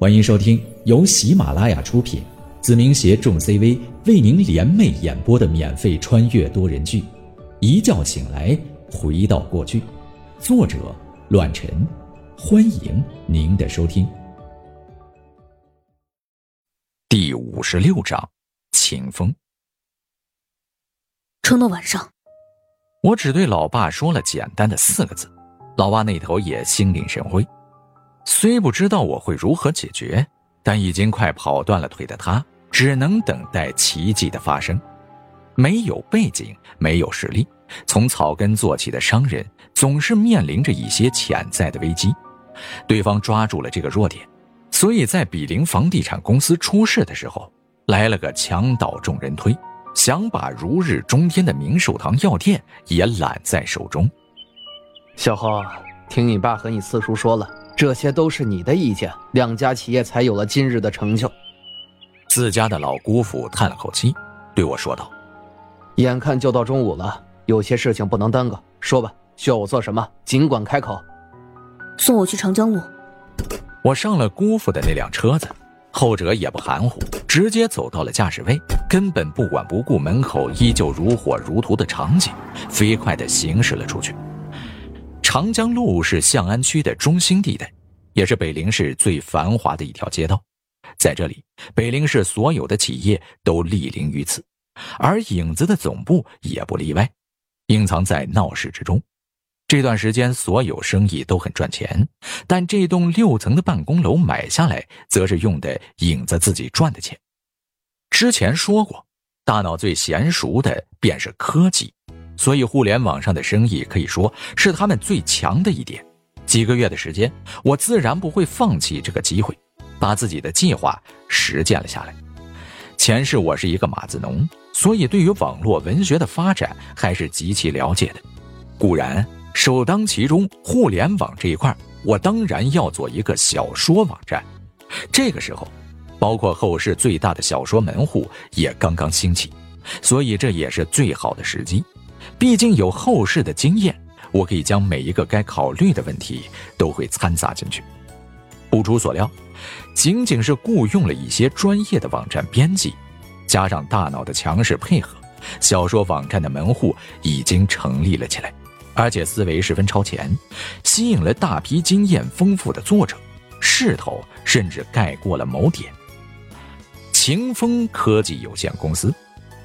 欢迎收听由喜马拉雅出品，子明携众 CV 为您联袂演播的免费穿越多人剧《一觉醒来回到过去》，作者：乱臣。欢迎您的收听。第五十六章，秦风。撑到晚上，我只对老爸说了简单的四个字，老爸那头也心领神会。虽不知道我会如何解决，但已经快跑断了腿的他，只能等待奇迹的发生。没有背景，没有实力，从草根做起的商人，总是面临着一些潜在的危机。对方抓住了这个弱点，所以在比邻房地产公司出事的时候，来了个墙倒众人推，想把如日中天的明寿堂药店也揽在手中。小浩，听你爸和你四叔说了。这些都是你的意见，两家企业才有了今日的成就。自家的老姑父叹了口气，对我说道：“眼看就到中午了，有些事情不能耽搁，说吧，需要我做什么，尽管开口。”送我去长江路。我上了姑父的那辆车子，后者也不含糊，直接走到了驾驶位，根本不管不顾门口依旧如火如荼的场景，飞快地行驶了出去。长江路是向安区的中心地带，也是北陵市最繁华的一条街道。在这里，北陵市所有的企业都莅临于此，而影子的总部也不例外，隐藏在闹市之中。这段时间，所有生意都很赚钱，但这栋六层的办公楼买下来，则是用的影子自己赚的钱。之前说过，大脑最娴熟的便是科技。所以，互联网上的生意可以说是他们最强的一点。几个月的时间，我自然不会放弃这个机会，把自己的计划实践了下来。前世我是一个码字农，所以对于网络文学的发展还是极其了解的。固然首当其冲，互联网这一块，我当然要做一个小说网站。这个时候，包括后世最大的小说门户也刚刚兴起，所以这也是最好的时机。毕竟有后世的经验，我可以将每一个该考虑的问题都会掺杂进去。不出所料，仅仅是雇佣了一些专业的网站编辑，加上大脑的强势配合，小说网站的门户已经成立了起来，而且思维十分超前，吸引了大批经验丰富的作者，势头甚至盖过了某点。晴风科技有限公司，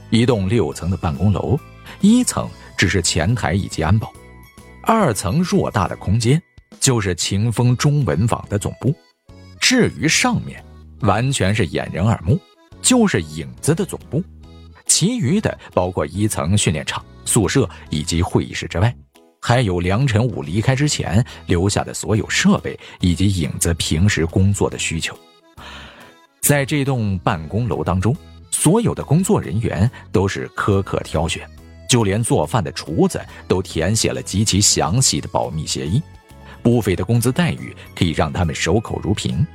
一栋六层的办公楼。一层只是前台以及安保，二层偌大的空间就是秦风中文网的总部。至于上面，完全是掩人耳目，就是影子的总部。其余的包括一层训练场、宿舍以及会议室之外，还有梁晨武离开之前留下的所有设备以及影子平时工作的需求。在这栋办公楼当中，所有的工作人员都是苛刻挑选。就连做饭的厨子都填写了极其详细的保密协议，不菲的工资待遇可以让他们守口如瓶。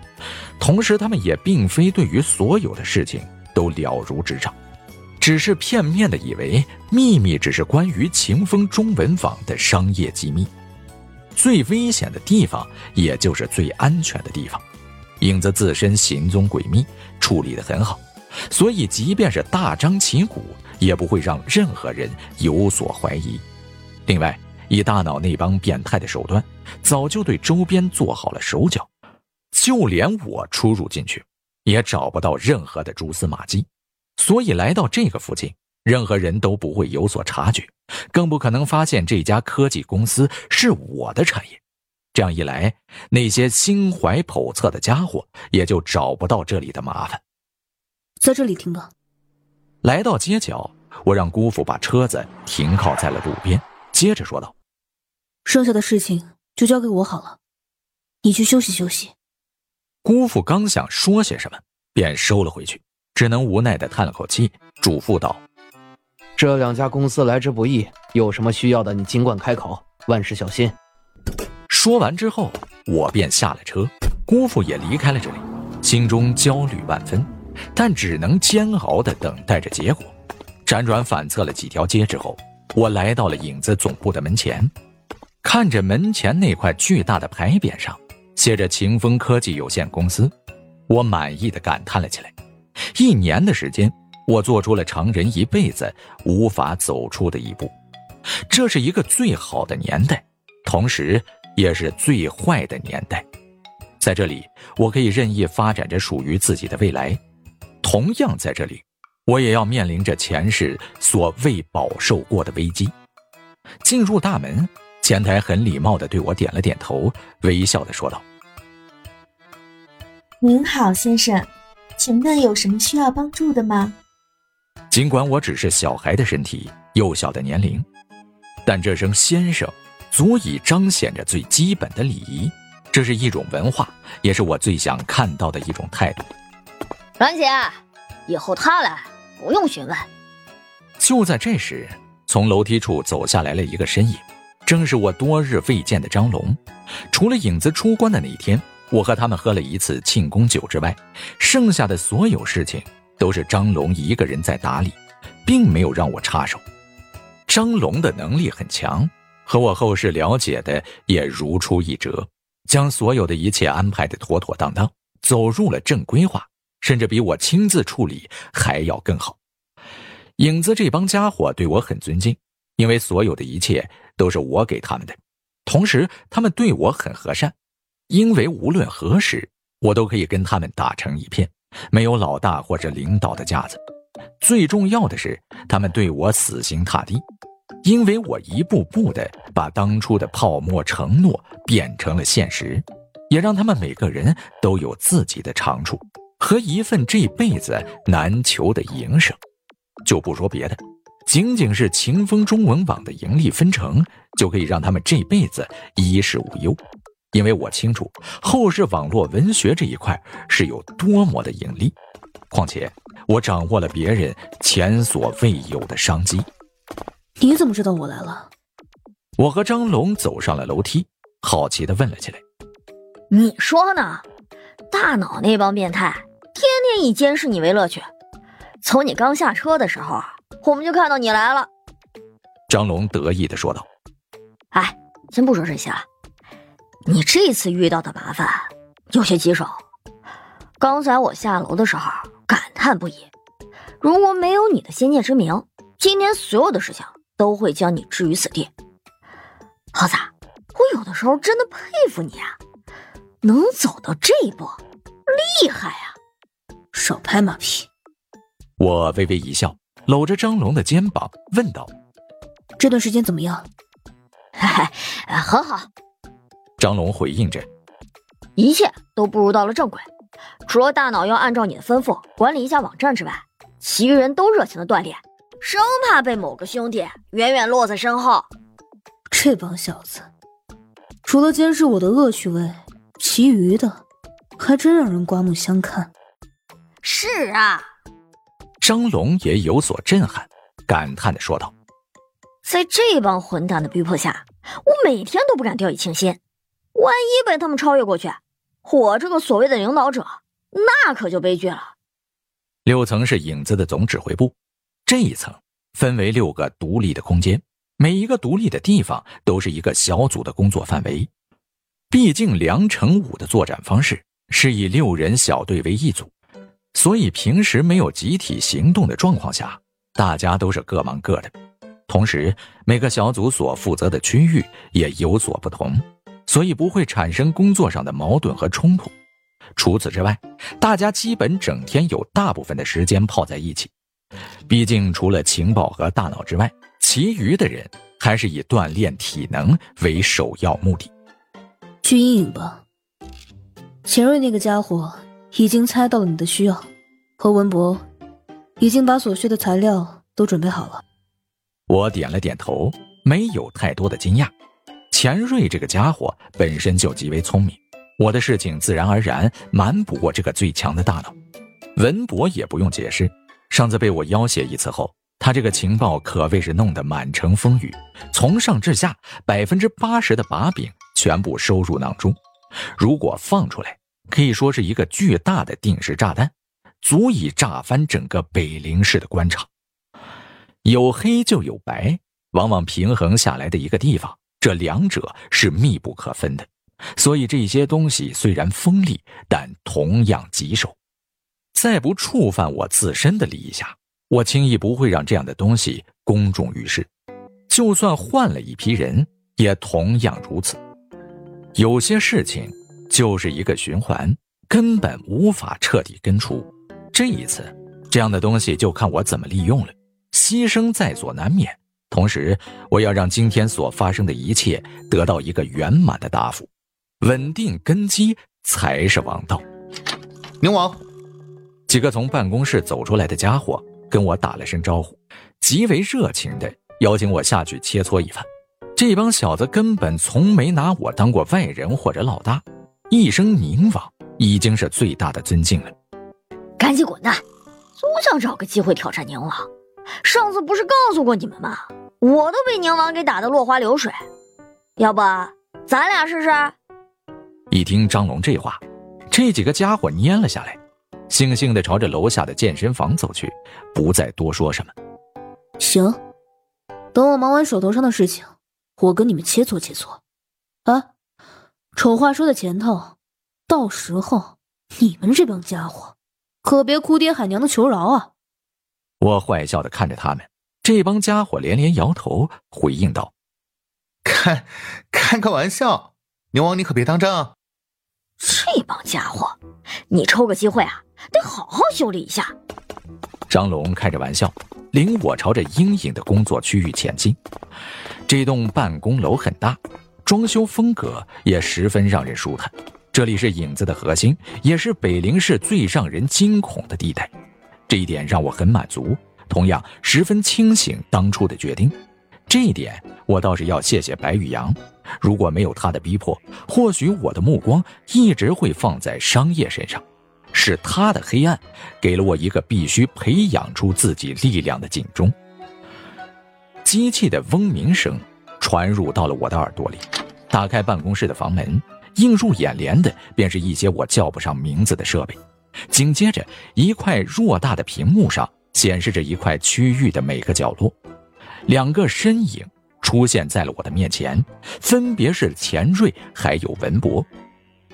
同时，他们也并非对于所有的事情都了如指掌，只是片面的以为秘密只是关于秦风中文网的商业机密。最危险的地方，也就是最安全的地方，影子自身行踪诡秘，处理得很好，所以即便是大张旗鼓。也不会让任何人有所怀疑。另外，以大脑那帮变态的手段，早就对周边做好了手脚，就连我出入进去，也找不到任何的蛛丝马迹。所以来到这个附近，任何人都不会有所察觉，更不可能发现这家科技公司是我的产业。这样一来，那些心怀叵测的家伙也就找不到这里的麻烦。在这里停吧。来到街角，我让姑父把车子停靠在了路边，接着说道：“剩下的事情就交给我好了，你去休息休息。”姑父刚想说些什么，便收了回去，只能无奈的叹了口气，嘱咐道：“这两家公司来之不易，有什么需要的你尽管开口，万事小心。”说完之后，我便下了车，姑父也离开了这里，心中焦虑万分。但只能煎熬的等待着结果。辗转反侧了几条街之后，我来到了影子总部的门前，看着门前那块巨大的牌匾上写着“秦风科技有限公司”，我满意的感叹了起来。一年的时间，我做出了常人一辈子无法走出的一步。这是一个最好的年代，同时也是最坏的年代。在这里，我可以任意发展着属于自己的未来。同样，在这里，我也要面临着前世所未饱受过的危机。进入大门，前台很礼貌的对我点了点头，微笑的说道：“您好，先生，请问有什么需要帮助的吗？”尽管我只是小孩的身体，幼小的年龄。但这声“先生”足以彰显着最基本的礼仪，这是一种文化，也是我最想看到的一种态度。兰姐，以后他来不用询问。就在这时，从楼梯处走下来了一个身影，正是我多日未见的张龙。除了影子出关的那一天，我和他们喝了一次庆功酒之外，剩下的所有事情都是张龙一个人在打理，并没有让我插手。张龙的能力很强，和我后世了解的也如出一辙，将所有的一切安排的妥妥当当，走入了正规化，甚至比我亲自处理还要更好。影子这帮家伙对我很尊敬，因为所有的一切都是我给他们的，同时他们对我很和善，因为无论何时我都可以跟他们打成一片，没有老大或者领导的架子。最重要的是，他们对我死心塌地，因为我一步步的把当初的泡沫承诺变成了现实，也让他们每个人都有自己的长处和一份这辈子难求的营生。就不说别的，仅仅是秦风中文网的盈利分成，就可以让他们这辈子衣食无忧。因为我清楚后世网络文学这一块是有多么的盈利，况且。我掌握了别人前所未有的商机。你怎么知道我来了？我和张龙走上了楼梯，好奇的问了起来：“你说呢？大脑那帮变态天天以监视你为乐趣。从你刚下车的时候，我们就看到你来了。”张龙得意的说道：“哎，先不说这些了，你这次遇到的麻烦有些棘手。刚才我下楼的时候。”感叹不已。如果没有你的先见之明，今天所有的事情都会将你置于死地。猴子，我有的时候真的佩服你啊，能走到这一步，厉害啊！少拍马屁。我微微一笑，搂着张龙的肩膀问道：“这段时间怎么样？”“嗨，很好。”张龙回应着：“一切都步入到了正轨。”除了大脑要按照你的吩咐管理一下网站之外，其余人都热情的锻炼，生怕被某个兄弟远远落在身后。这帮小子，除了监视我的恶趣味，其余的还真让人刮目相看。是啊，张龙也有所震撼，感叹的说道：“在这帮混蛋的逼迫下，我每天都不敢掉以轻心，万一被他们超越过去。”我这个所谓的领导者，那可就悲剧了。六层是影子的总指挥部，这一层分为六个独立的空间，每一个独立的地方都是一个小组的工作范围。毕竟梁成武的作战方式是以六人小队为一组，所以平时没有集体行动的状况下，大家都是各忙各的。同时，每个小组所负责的区域也有所不同。所以不会产生工作上的矛盾和冲突。除此之外，大家基本整天有大部分的时间泡在一起。毕竟除了情报和大脑之外，其余的人还是以锻炼体能为首要目的。去阴影吧。钱瑞那个家伙已经猜到了你的需要，和文博已经把所需的材料都准备好了。我点了点头，没有太多的惊讶。钱瑞这个家伙本身就极为聪明，我的事情自然而然瞒不过这个最强的大脑。文博也不用解释，上次被我要挟一次后，他这个情报可谓是弄得满城风雨，从上至下百分之八十的把柄全部收入囊中。如果放出来，可以说是一个巨大的定时炸弹，足以炸翻整个北陵市的官场。有黑就有白，往往平衡下来的一个地方。这两者是密不可分的，所以这些东西虽然锋利，但同样棘手。在不触犯我自身的利益下，我轻易不会让这样的东西公众于世。就算换了一批人，也同样如此。有些事情就是一个循环，根本无法彻底根除。这一次，这样的东西就看我怎么利用了。牺牲在所难免，同时我要让今天所发生的一切得到一个圆满的答复。稳定根基才是王道。宁王，几个从办公室走出来的家伙跟我打了声招呼，极为热情的邀请我下去切磋一番。这帮小子根本从没拿我当过外人或者老大，一声宁王已经是最大的尊敬了。赶紧滚蛋！总想找个机会挑战宁王。上次不是告诉过你们吗？我都被宁王给打得落花流水。要不咱俩试试？一听张龙这话，这几个家伙蔫了下来，悻悻地朝着楼下的健身房走去，不再多说什么。行，等我忙完手头上的事情。我跟你们切磋切磋，啊，丑话说在前头，到时候你们这帮家伙可别哭爹喊娘的求饶啊！我坏笑的看着他们，这帮家伙连连摇头，回应道：“开开个玩笑，牛王你可别当真啊！”这帮家伙，你抽个机会啊，得好好修理一下。张龙开着玩笑，领我朝着阴影的工作区域前进。这栋办公楼很大，装修风格也十分让人舒坦。这里是影子的核心，也是北陵市最让人惊恐的地带。这一点让我很满足，同样十分清醒当初的决定。这一点我倒是要谢谢白宇阳，如果没有他的逼迫，或许我的目光一直会放在商业身上。是他的黑暗，给了我一个必须培养出自己力量的警钟。机器的嗡鸣声传入到了我的耳朵里，打开办公室的房门，映入眼帘的便是一些我叫不上名字的设备。紧接着，一块偌大的屏幕上显示着一块区域的每个角落，两个身影出现在了我的面前，分别是钱瑞还有文博。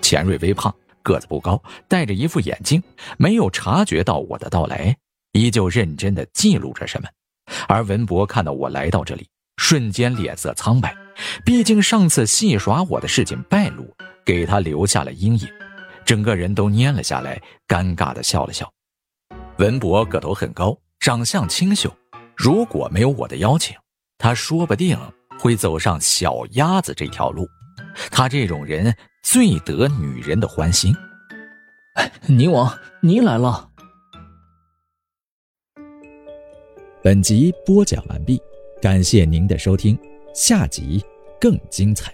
钱瑞微胖，个子不高，戴着一副眼镜，没有察觉到我的到来，依旧认真地记录着什么。而文博看到我来到这里，瞬间脸色苍白。毕竟上次戏耍我的事情败露，给他留下了阴影，整个人都蔫了下来，尴尬的笑了笑。文博个头很高，长相清秀，如果没有我的邀请，他说不定会走上小鸭子这条路。他这种人最得女人的欢心。宁王，您来了。本集播讲完毕，感谢您的收听，下集更精彩。